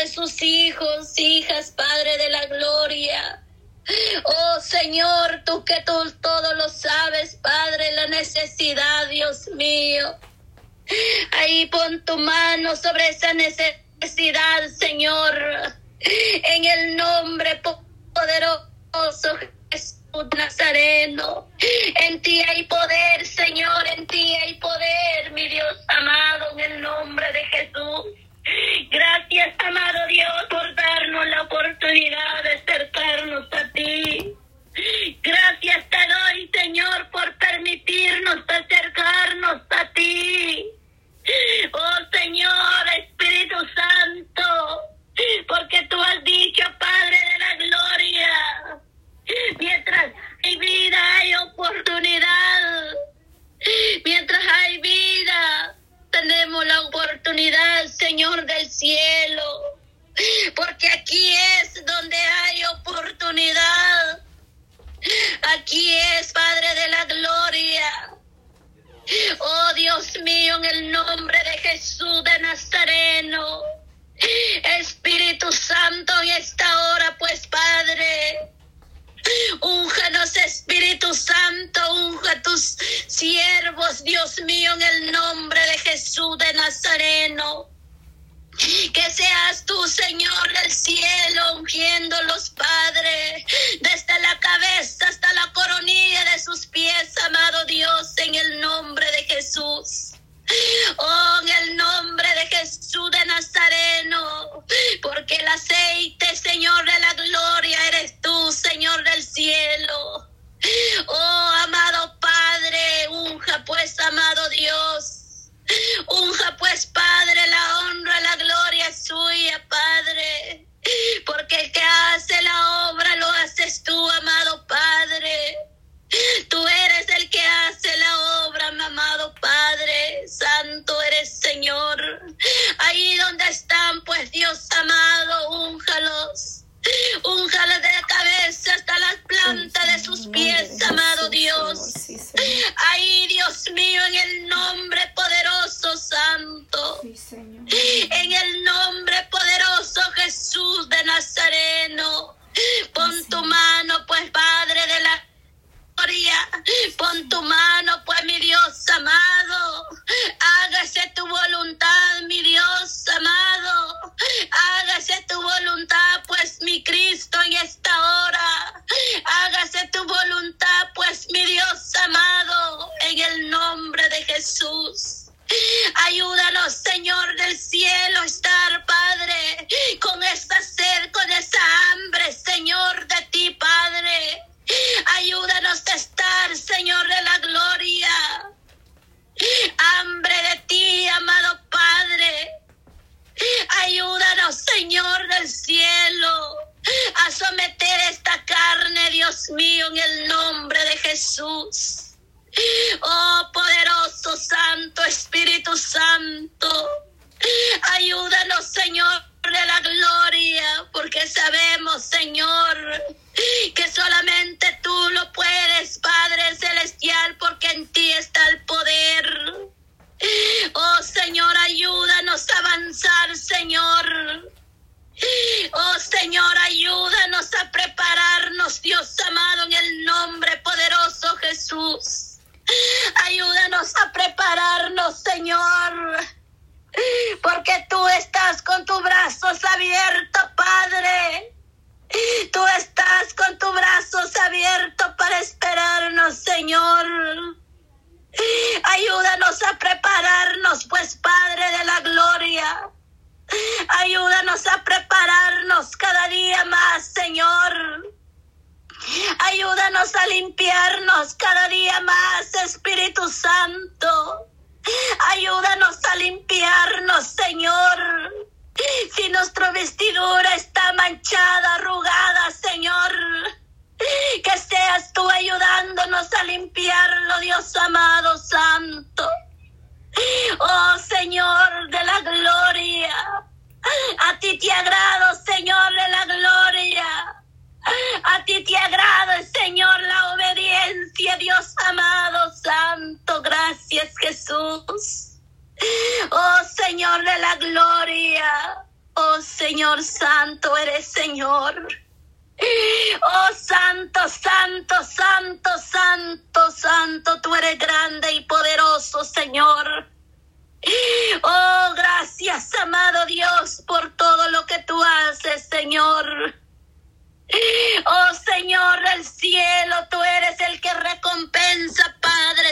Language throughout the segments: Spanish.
sobre sus hijos, hijas, Padre de la gloria. Oh Señor, tú que tú todo lo sabes, Padre, la necesidad, Dios mío. Ahí pon tu mano sobre esa necesidad, Señor. En el nombre poderoso Jesús Nazareno. En ti hay poder, Señor, en ti hay poder, en el nombre de Jesús de Nazareno. Espíritu Santo, en esta hora, pues Padre. Únjanos, Espíritu Santo, unja tus siervos, Dios mío, en el nombre de Jesús de Nazareno. Que seas tú, Señor del cielo, ungiendo los padres, desde la cabeza hasta la coronilla de sus pies, amado Dios, en el nombre de Jesús. Oh, en el nombre de Jesús de Nazareno, porque el aceite, Señor de la gloria, Ahí donde están, pues, Dios amado, cielo, a someter esta carne, Dios mío, en el nombre de Jesús. Oh poderoso Santo Espíritu Santo, ayúdanos Señor de la gloria, porque sabemos Señor que solamente tú lo puedes, Padre Celestial, porque en ti está el poder. Oh Señor, ayúdanos a avanzar, Señor. Oh Señor, ayúdanos a prepararnos, Dios amado, en el nombre poderoso Jesús. Ayúdanos a prepararnos, Señor. Porque tú estás con tus brazos abiertos, Padre. Tú estás con tus brazos abiertos para esperarnos, Señor. Ayúdanos a prepararnos, pues, Padre de la Gloria. Ayúdanos a prepararnos cada día más, Señor. Ayúdanos a limpiarnos cada día más, Espíritu Santo. Ayúdanos a limpiarnos, Señor. Si nuestra vestidura está manchada, arrugada, Señor, que seas tú ayudándonos a limpiarlo, Dios amado Santo. Oh Señor de la gloria, a ti te agrado, Señor de la gloria. A ti te agrada, Señor, la obediencia, Dios amado, santo. Gracias, Jesús. Oh, Señor de la gloria. Oh, Señor santo, eres Señor. Oh santo, santo, santo, santo, santo, tú eres grande y poderoso, Señor. Oh, gracias, amado Dios, por todo lo que tú haces, Señor. Oh Señor del cielo, tú eres el que recompensa, Padre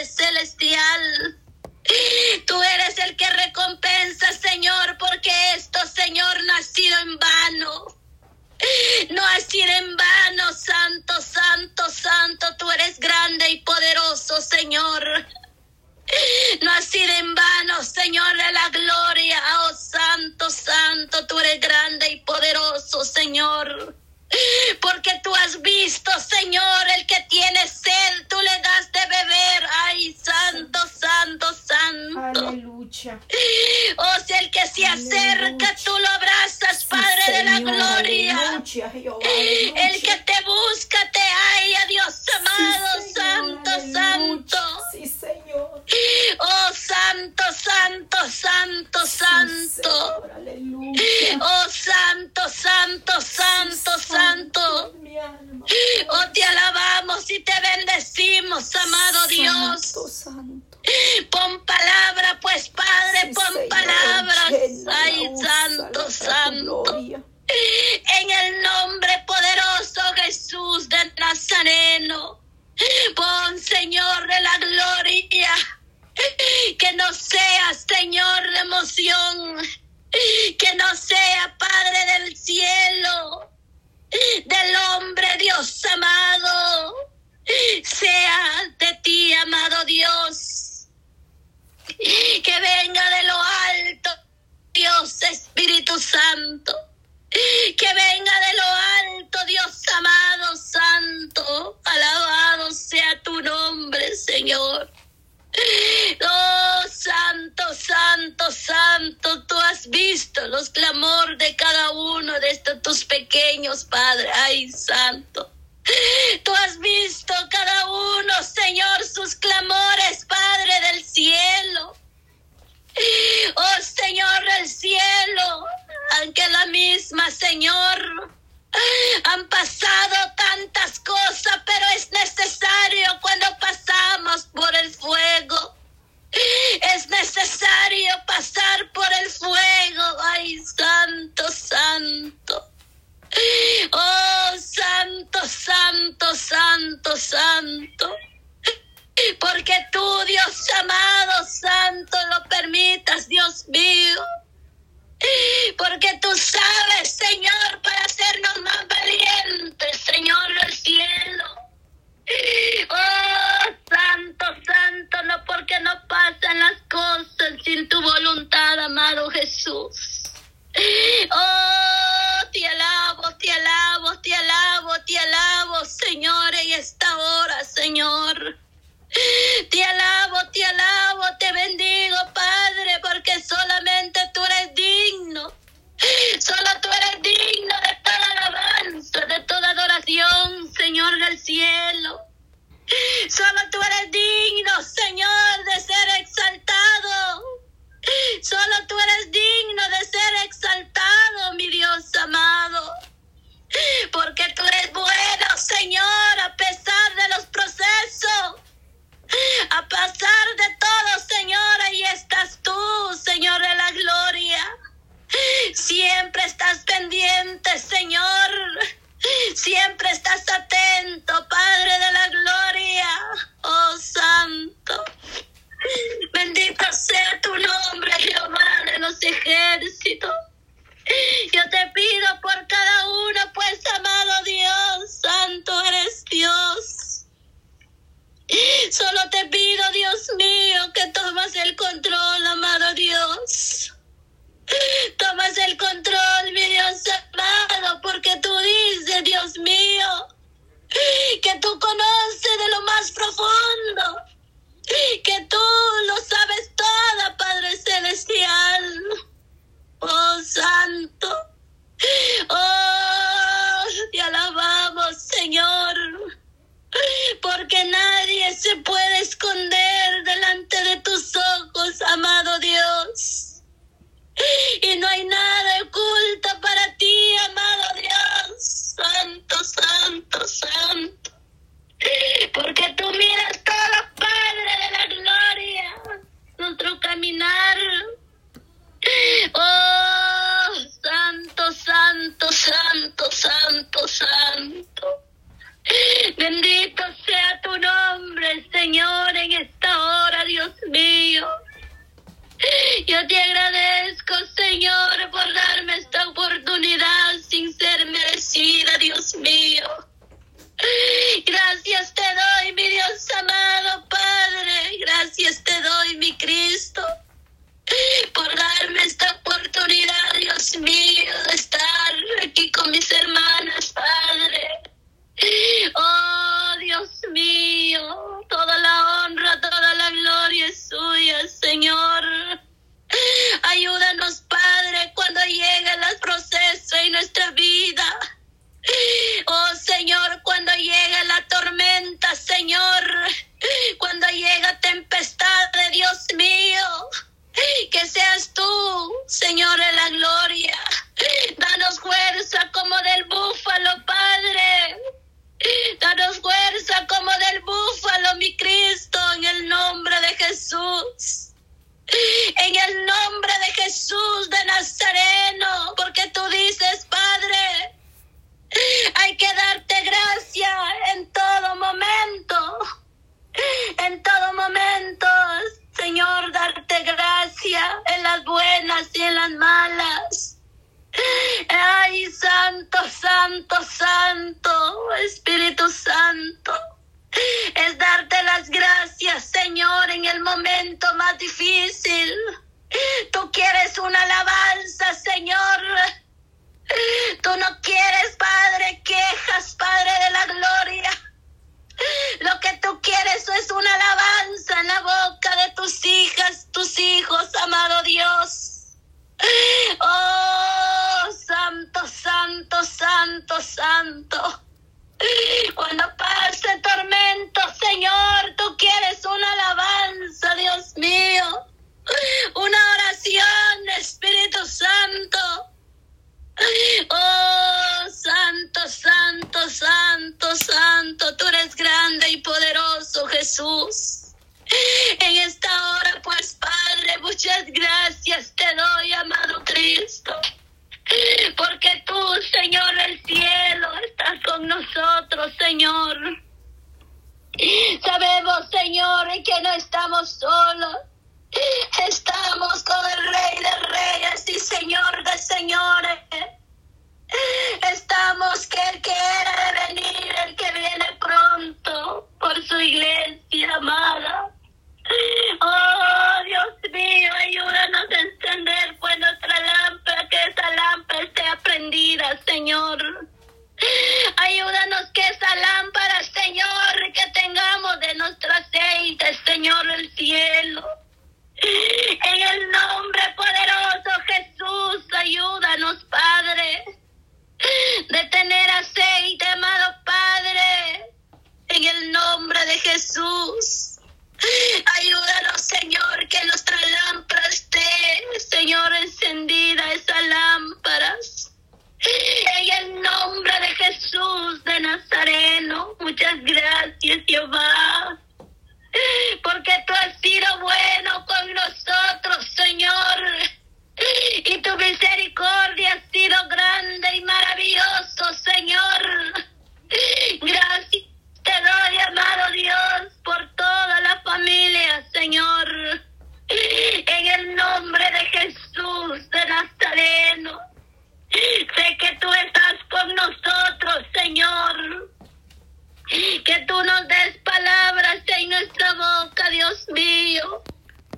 Santo, tú has visto los clamor de cada uno de estos tus pequeños, Padre. Ay, Santo. Tú has cielo. Solo tú eres digno, Señor, de ser exaltado. Solo tú eres digno de ser exaltado, mi Dios amado. Porque tú eres bueno, Señor, a pesar de los procesos. A pesar de todo, Señor, ahí estás tú, Señor de la gloria. Siempre estás en las malas. Ay, santo, santo, santo, Espíritu Santo. Es darte las gracias, Señor, en el momento más difícil. Tú quieres una alabanza, Señor. Tú no quieres, Padre, quejas, Padre de la gloria. Lo que tú quieres es una alabanza en la boca de tus hijos En esta hora, pues Padre, muchas gracias te doy, amado Cristo, porque tú, Señor del cielo, estás con nosotros, Señor. Sabemos, Señor, que no estamos solos. Estamos con el Rey de Reyes y Señor de Señores. Estamos que Él que era de venir